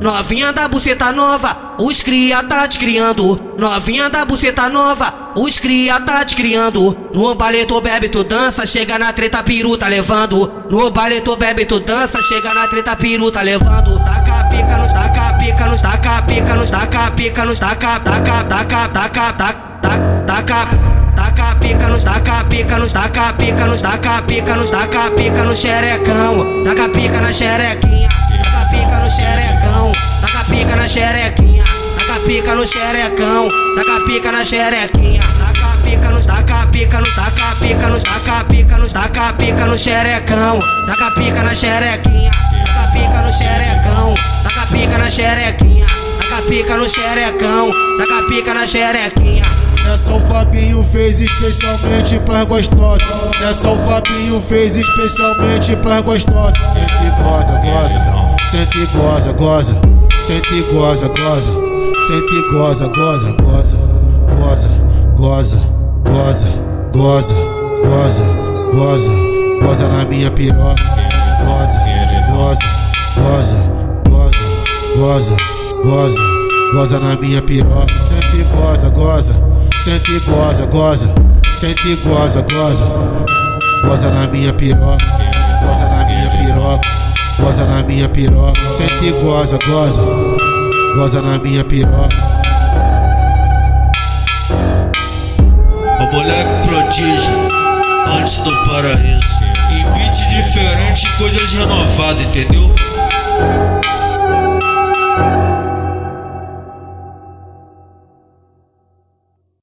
Novinha da buceta nova, os cria tá te criando. Novinha da buceta nova, os cria tá te criando. No baile tu bebe, tu dança, chega na treta, peru tá levando. No baile tu bebe, tu dança, chega na treta, peru tá levando. Taca pica nos, taca pica nos, taca pica nos, taca pica nos, taca, taca, taca, taca, taca, taca. Taca pica nos, taca pica nos, taca pica nos, taca pica nos, taca pica no xerecão. Taca pica na xerequinha, taca xerecão. Taca pica na xerequinha, taca pica no xerecão. Taca pica na xerequinha, taca pica nos, taca pica nos, taca pica nos, taca pica nos, taca pica no xerecão. Taca pica na xerequinha, taca pica no xerecão. Taca pica na xerequinha, taca pica no xerecão. Taca pica na xerequinha. Essa o Fabinho fez especialmente pra gostosa. Essa o Fabinho fez especialmente pra gostosa. Sente goza, goza. Sente goza, goza. Sente goza, goza. Sente goza, goza, goza. Goza, goza, goza, goza, goza, goza. Goza na minha piroca. Goza, goza, goza, goza, goza, goza. Goza na minha piroca. Sente goza, goza. Sente goza, goza, sente goza, goza. Goza na minha piroca, goza na minha piroca. Sente goza, goza, goza na minha piroca. O moleque prodígio, antes do paraíso. Em beat diferente, coisas renovadas, entendeu?